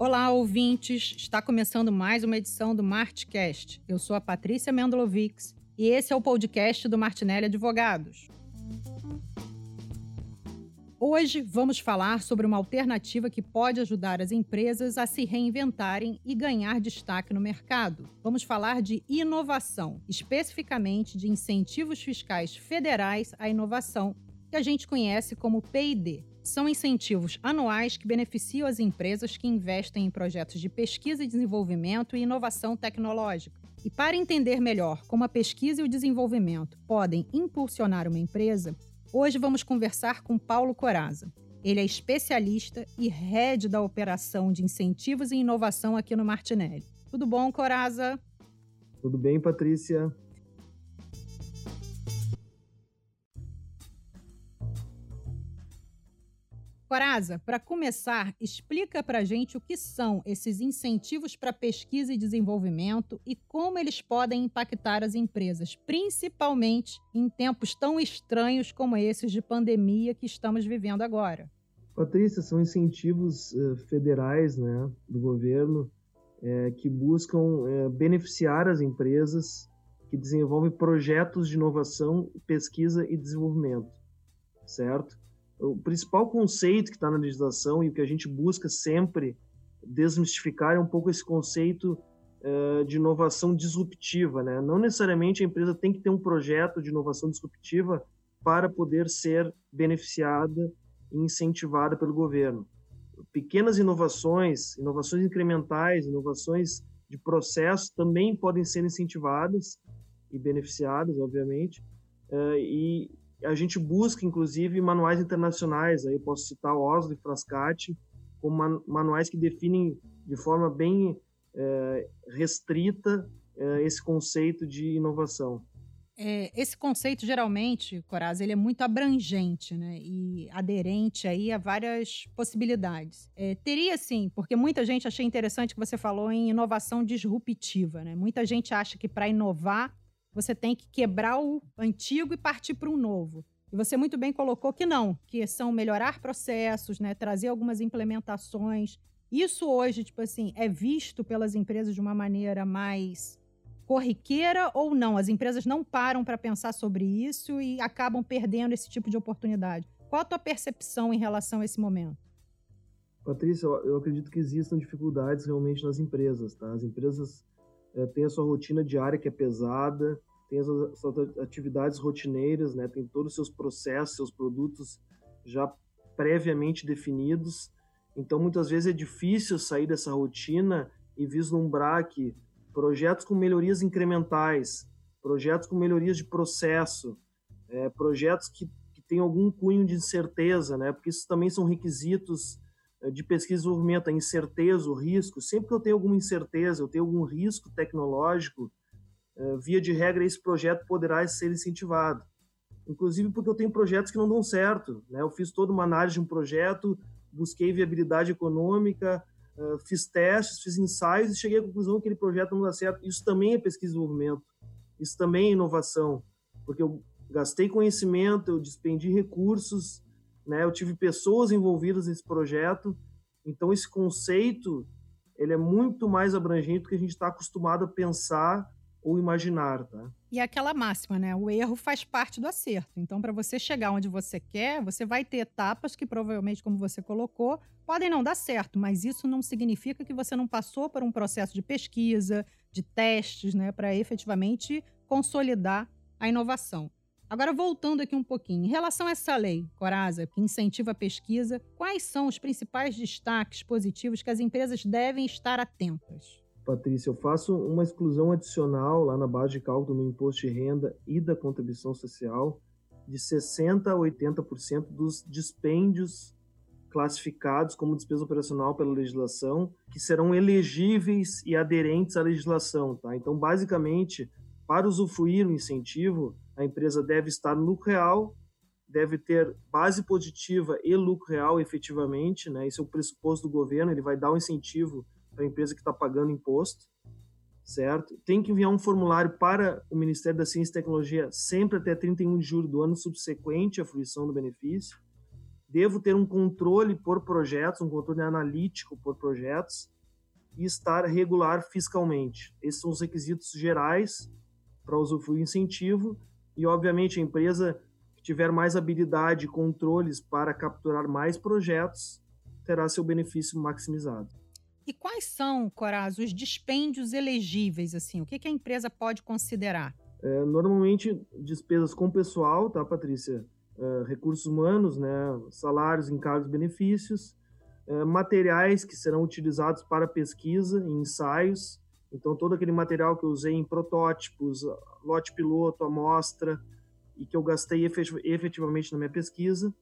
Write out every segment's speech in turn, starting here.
Olá, ouvintes! Está começando mais uma edição do Martcast. Eu sou a Patrícia Mendlovics e esse é o podcast do Martinelli Advogados. Hoje vamos falar sobre uma alternativa que pode ajudar as empresas a se reinventarem e ganhar destaque no mercado. Vamos falar de inovação, especificamente de incentivos fiscais federais à inovação, que a gente conhece como PID. São incentivos anuais que beneficiam as empresas que investem em projetos de pesquisa e desenvolvimento e inovação tecnológica. E para entender melhor como a pesquisa e o desenvolvimento podem impulsionar uma empresa, Hoje vamos conversar com Paulo Coraza. Ele é especialista e head da operação de incentivos e inovação aqui no Martinelli. Tudo bom, Coraza? Tudo bem, Patrícia? Coraza, para começar, explica para gente o que são esses incentivos para pesquisa e desenvolvimento e como eles podem impactar as empresas, principalmente em tempos tão estranhos como esses de pandemia que estamos vivendo agora. Patrícia, são incentivos uh, federais né, do governo é, que buscam é, beneficiar as empresas que desenvolvem projetos de inovação, pesquisa e desenvolvimento, certo? O principal conceito que está na legislação e o que a gente busca sempre desmistificar é um pouco esse conceito uh, de inovação disruptiva. Né? Não necessariamente a empresa tem que ter um projeto de inovação disruptiva para poder ser beneficiada e incentivada pelo governo. Pequenas inovações, inovações incrementais, inovações de processo também podem ser incentivadas e beneficiadas, obviamente, uh, e a gente busca, inclusive, manuais internacionais. Aí eu posso citar Oslo e Frascati como man manuais que definem de forma bem é, restrita é, esse conceito de inovação. É, esse conceito, geralmente, Coraz, ele é muito abrangente né, e aderente aí a várias possibilidades. É, teria sim, porque muita gente achei interessante que você falou em inovação disruptiva. Né? Muita gente acha que para inovar você tem que quebrar o antigo e partir para um novo. E você muito bem colocou que não, que são melhorar processos, né, trazer algumas implementações. Isso hoje, tipo assim, é visto pelas empresas de uma maneira mais corriqueira ou não? As empresas não param para pensar sobre isso e acabam perdendo esse tipo de oportunidade. Qual a tua percepção em relação a esse momento? Patrícia, eu acredito que existam dificuldades realmente nas empresas, tá? As empresas é, tem a sua rotina diária que é pesada, tem as suas atividades rotineiras, né, tem todos os seus processos, seus produtos já previamente definidos. Então, muitas vezes é difícil sair dessa rotina e vislumbrar que projetos com melhorias incrementais, projetos com melhorias de processo, é, projetos que, que têm algum cunho de incerteza, né, porque isso também são requisitos de pesquisa e desenvolvimento, a incerteza, o risco. Sempre que eu tenho alguma incerteza, eu tenho algum risco tecnológico, eh, via de regra, esse projeto poderá ser incentivado. Inclusive porque eu tenho projetos que não dão certo. Né? Eu fiz toda uma análise de um projeto, busquei viabilidade econômica, eh, fiz testes, fiz ensaios e cheguei à conclusão que aquele projeto não dá certo. Isso também é pesquisa e desenvolvimento. Isso também é inovação. Porque eu gastei conhecimento, eu despendi recursos, né? Eu tive pessoas envolvidas nesse projeto, então esse conceito ele é muito mais abrangente do que a gente está acostumado a pensar ou imaginar, tá? E é aquela máxima, né? O erro faz parte do acerto. Então, para você chegar onde você quer, você vai ter etapas que provavelmente, como você colocou, podem não dar certo, mas isso não significa que você não passou por um processo de pesquisa, de testes, né, para efetivamente consolidar a inovação. Agora, voltando aqui um pouquinho, em relação a essa lei, Corasa, que incentiva a pesquisa, quais são os principais destaques positivos que as empresas devem estar atentas? Patrícia, eu faço uma exclusão adicional lá na base de cálculo do imposto de renda e da contribuição social de 60% a 80% dos dispêndios classificados como despesa operacional pela legislação, que serão elegíveis e aderentes à legislação. Tá? Então, basicamente, para usufruir o incentivo, a empresa deve estar no lucro real, deve ter base positiva e lucro real efetivamente, né? Esse é o pressuposto do governo, ele vai dar um incentivo para a empresa que está pagando imposto, certo? Tem que enviar um formulário para o Ministério da Ciência e Tecnologia sempre até 31 de julho do ano subsequente à fruição do benefício. devo ter um controle por projetos, um controle analítico por projetos e estar regular fiscalmente. Esses são os requisitos gerais para usufruir incentivo e, obviamente, a empresa que tiver mais habilidade e controles para capturar mais projetos terá seu benefício maximizado. E quais são, Coraz, os dispêndios elegíveis? Assim, o que, a empresa pode considerar? É, normalmente, despesas com pessoal, tá, Patrícia? É, recursos humanos, né? salários, encargos, benefícios, é, materiais que serão utilizados para pesquisa e ensaios. Então, todo aquele material que eu usei em protótipos, lote piloto, amostra, e que eu gastei efetivamente na minha pesquisa.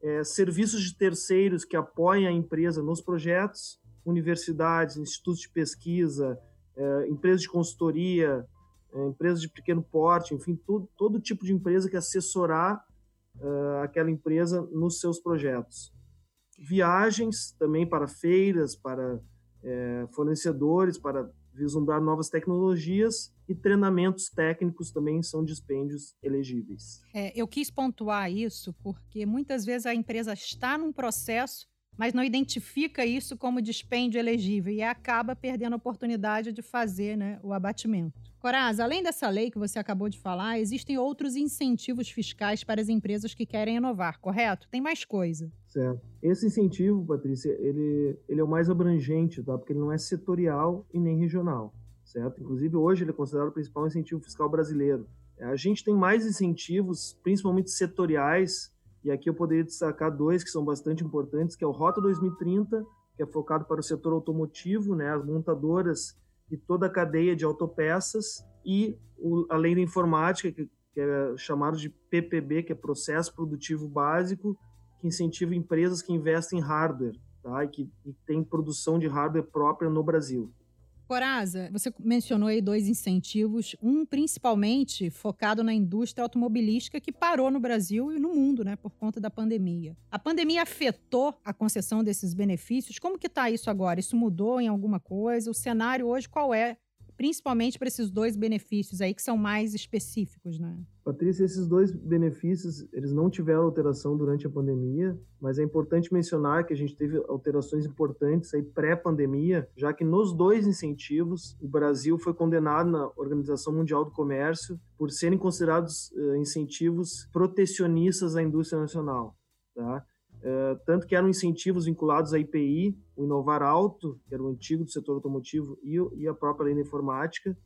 É, serviços de terceiros que apoiem a empresa nos projetos, universidades, institutos de pesquisa, é, empresas de consultoria, é, empresas de pequeno porte, enfim, tudo, todo tipo de empresa que assessorar uh, aquela empresa nos seus projetos. Viagens também para feiras, para é, fornecedores, para vislumbrar novas tecnologias e treinamentos técnicos também são dispêndios elegíveis. É, eu quis pontuar isso porque muitas vezes a empresa está num processo mas não identifica isso como dispêndio elegível e acaba perdendo a oportunidade de fazer né, o abatimento. Coraz, além dessa lei que você acabou de falar, existem outros incentivos fiscais para as empresas que querem inovar, correto? Tem mais coisa. Certo. Esse incentivo, Patrícia, ele, ele é o mais abrangente, tá? porque ele não é setorial e nem regional, certo? Inclusive, hoje ele é considerado o principal incentivo fiscal brasileiro. A gente tem mais incentivos, principalmente setoriais, e aqui eu poderia destacar dois que são bastante importantes, que é o Rota 2030, que é focado para o setor automotivo, né, as montadoras e toda a cadeia de autopeças, e o, a lei da informática, que, que é chamado de PPB, que é Processo Produtivo Básico, que incentiva empresas que investem em hardware, tá, e que e tem produção de hardware própria no Brasil. Coraza, você mencionou aí dois incentivos, um principalmente focado na indústria automobilística que parou no Brasil e no mundo, né, por conta da pandemia. A pandemia afetou a concessão desses benefícios? Como que está isso agora? Isso mudou em alguma coisa? O cenário hoje qual é principalmente para esses dois benefícios aí que são mais específicos, né? Patrícia, esses dois benefícios, eles não tiveram alteração durante a pandemia, mas é importante mencionar que a gente teve alterações importantes aí pré-pandemia, já que nos dois incentivos, o Brasil foi condenado na Organização Mundial do Comércio por serem considerados uh, incentivos protecionistas à indústria nacional, tá? Uh, tanto que eram incentivos vinculados à IPI, o Inovar Alto, que era o antigo do setor automotivo, e, e a própria lei da informática,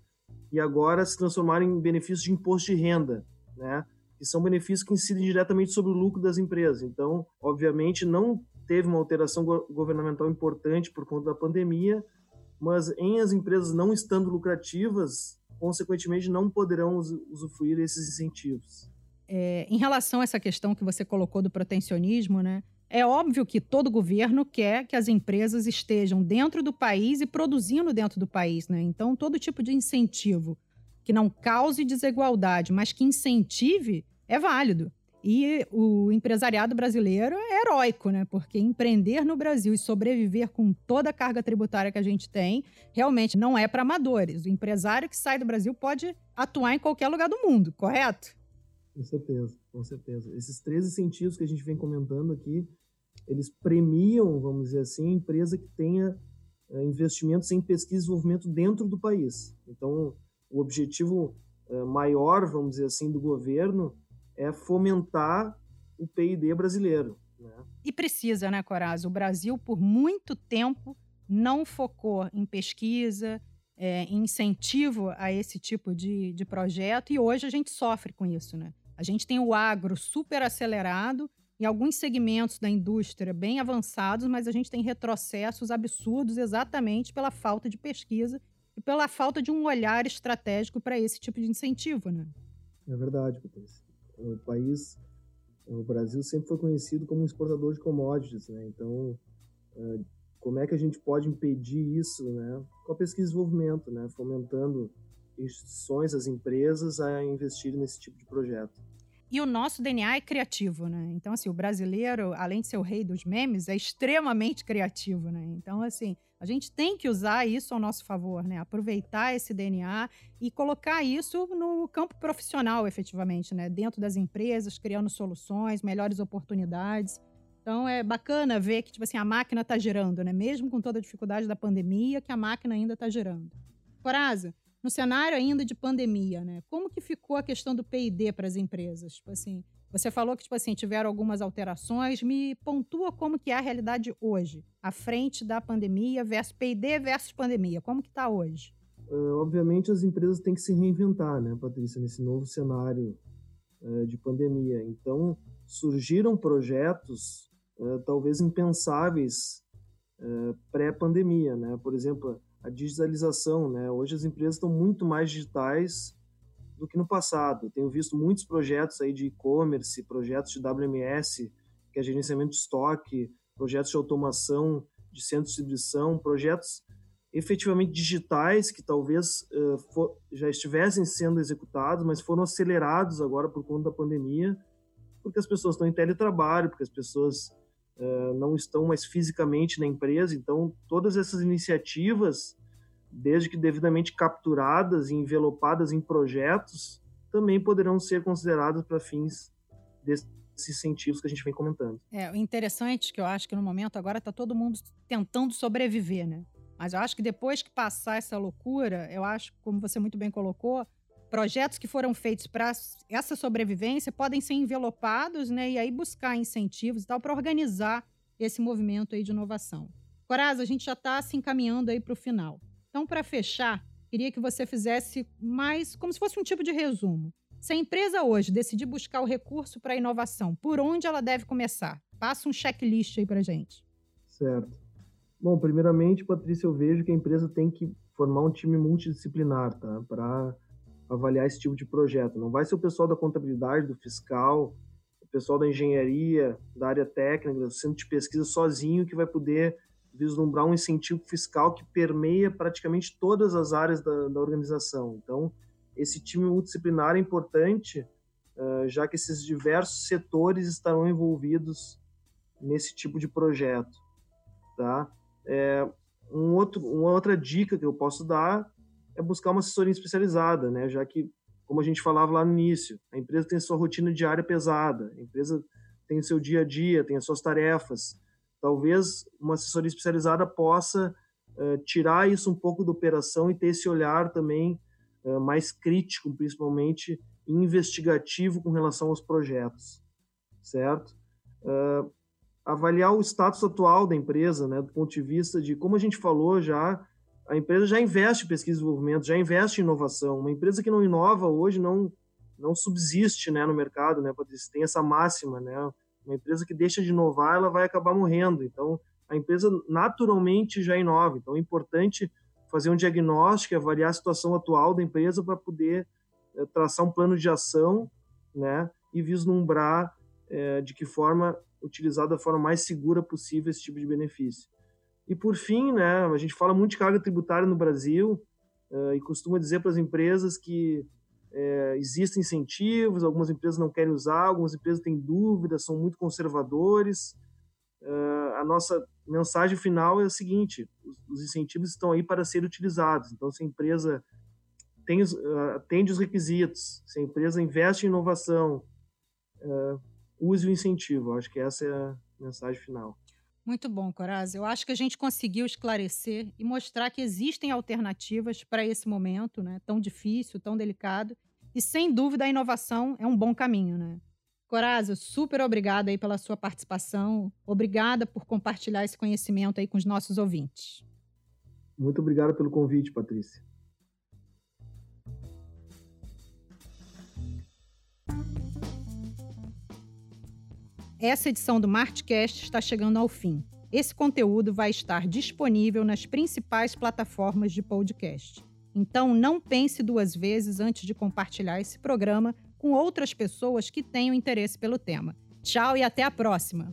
e agora se transformaram em benefícios de imposto de renda, né? que são benefícios que incidem diretamente sobre o lucro das empresas. Então, obviamente, não teve uma alteração go governamental importante por conta da pandemia, mas em as empresas não estando lucrativas, consequentemente, não poderão usufruir esses incentivos. É, em relação a essa questão que você colocou do protecionismo, né? É óbvio que todo governo quer que as empresas estejam dentro do país e produzindo dentro do país, né? Então, todo tipo de incentivo que não cause desigualdade, mas que incentive, é válido. E o empresariado brasileiro é heróico, né? Porque empreender no Brasil e sobreviver com toda a carga tributária que a gente tem, realmente não é para amadores. O empresário que sai do Brasil pode atuar em qualquer lugar do mundo, correto? Com certeza, com certeza. Esses três incentivos que a gente vem comentando aqui, eles premiam, vamos dizer assim, empresa que tenha é, investimentos em pesquisa e desenvolvimento dentro do país. Então, o objetivo é, maior, vamos dizer assim, do governo é fomentar o PIB brasileiro. Né? E precisa, né, Coraz? O Brasil, por muito tempo, não focou em pesquisa, é, incentivo a esse tipo de, de projeto, e hoje a gente sofre com isso, né? A gente tem o agro super acelerado e alguns segmentos da indústria bem avançados, mas a gente tem retrocessos absurdos exatamente pela falta de pesquisa e pela falta de um olhar estratégico para esse tipo de incentivo, né? É verdade, Patrícia. O país, o Brasil sempre foi conhecido como um exportador de commodities, né? Então, é, como é que a gente pode impedir isso, né? Com a pesquisa e desenvolvimento, né? Fomentando instituições, as empresas a investirem nesse tipo de projeto. E o nosso DNA é criativo, né? Então, assim, o brasileiro, além de ser o rei dos memes, é extremamente criativo, né? Então, assim, a gente tem que usar isso ao nosso favor, né? Aproveitar esse DNA e colocar isso no campo profissional, efetivamente, né? Dentro das empresas, criando soluções, melhores oportunidades. Então é bacana ver que tipo assim, a máquina está girando, né? Mesmo com toda a dificuldade da pandemia, que a máquina ainda está girando. Coraza, no cenário ainda de pandemia, né? Como que ficou a questão do P&D para as empresas? Tipo assim, você falou que tipo assim, tiveram algumas alterações, me pontua como que é a realidade hoje, à frente da pandemia versus P&D versus pandemia. Como que está hoje? Uh, obviamente as empresas têm que se reinventar, né, Patrícia, nesse novo cenário uh, de pandemia. Então, surgiram projetos uh, talvez impensáveis pré-pandemia, né? Por exemplo, a digitalização, né? Hoje as empresas estão muito mais digitais do que no passado. Tenho visto muitos projetos aí de e-commerce, projetos de WMS, que é gerenciamento de estoque, projetos de automação de centro de distribuição, projetos efetivamente digitais que talvez uh, for, já estivessem sendo executados, mas foram acelerados agora por conta da pandemia, porque as pessoas estão em teletrabalho, porque as pessoas não estão mais fisicamente na empresa. Então, todas essas iniciativas, desde que devidamente capturadas e envelopadas em projetos, também poderão ser consideradas para fins desses incentivos que a gente vem comentando. É, o interessante que eu acho que no momento agora está todo mundo tentando sobreviver, né? Mas eu acho que depois que passar essa loucura, eu acho, como você muito bem colocou, projetos que foram feitos para essa sobrevivência podem ser envelopados, né? E aí buscar incentivos e tal para organizar esse movimento aí de inovação. Coraza, a gente já está se encaminhando aí para o final. Então, para fechar, queria que você fizesse mais como se fosse um tipo de resumo. Se a empresa hoje decidir buscar o recurso para a inovação, por onde ela deve começar? Passa um checklist aí para gente. Certo. Bom, primeiramente, Patrícia, eu vejo que a empresa tem que formar um time multidisciplinar, tá? Para avaliar esse tipo de projeto. Não vai ser o pessoal da contabilidade, do fiscal, o pessoal da engenharia, da área técnica, do centro de pesquisa sozinho que vai poder vislumbrar um incentivo fiscal que permeia praticamente todas as áreas da, da organização. Então, esse time multidisciplinar é importante, uh, já que esses diversos setores estarão envolvidos nesse tipo de projeto, tá? É, um outro, uma outra dica que eu posso dar é buscar uma assessoria especializada, né? Já que, como a gente falava lá no início, a empresa tem sua rotina diária pesada, a empresa tem o seu dia a dia, tem as suas tarefas. Talvez uma assessoria especializada possa uh, tirar isso um pouco da operação e ter esse olhar também uh, mais crítico, principalmente investigativo com relação aos projetos, certo? Uh, avaliar o status atual da empresa, né, do ponto de vista de, como a gente falou já, a empresa já investe em pesquisa e desenvolvimento, já investe em inovação. Uma empresa que não inova hoje não não subsiste, né, no mercado, né, Patrícia? Tem essa máxima, né? Uma empresa que deixa de inovar, ela vai acabar morrendo. Então, a empresa naturalmente já inova. Então, é importante fazer um diagnóstico, avaliar a situação atual da empresa para poder é, traçar um plano de ação, né, e vislumbrar é, de que forma utilizar da forma mais segura possível esse tipo de benefício. E por fim, né, a gente fala muito de carga tributária no Brasil uh, e costuma dizer para as empresas que é, existem incentivos, algumas empresas não querem usar, algumas empresas têm dúvidas, são muito conservadores. Uh, a nossa mensagem final é a seguinte: os, os, incentivos estão aí para serem utilizados. Então, se a empresa tem, uh, atende os requisitos, se a empresa investe em inovação, uh, use o incentivo. Acho que essa é a mensagem final. Muito bom, Coraz. Eu acho que a gente conseguiu esclarecer e mostrar que existem alternativas para esse momento, né, tão difícil, tão delicado. E sem dúvida a inovação é um bom caminho, né? Corazio, super obrigada aí pela sua participação. Obrigada por compartilhar esse conhecimento aí com os nossos ouvintes. Muito obrigado pelo convite, Patrícia. Essa edição do Martcast está chegando ao fim. Esse conteúdo vai estar disponível nas principais plataformas de podcast. Então, não pense duas vezes antes de compartilhar esse programa com outras pessoas que tenham interesse pelo tema. Tchau e até a próxima!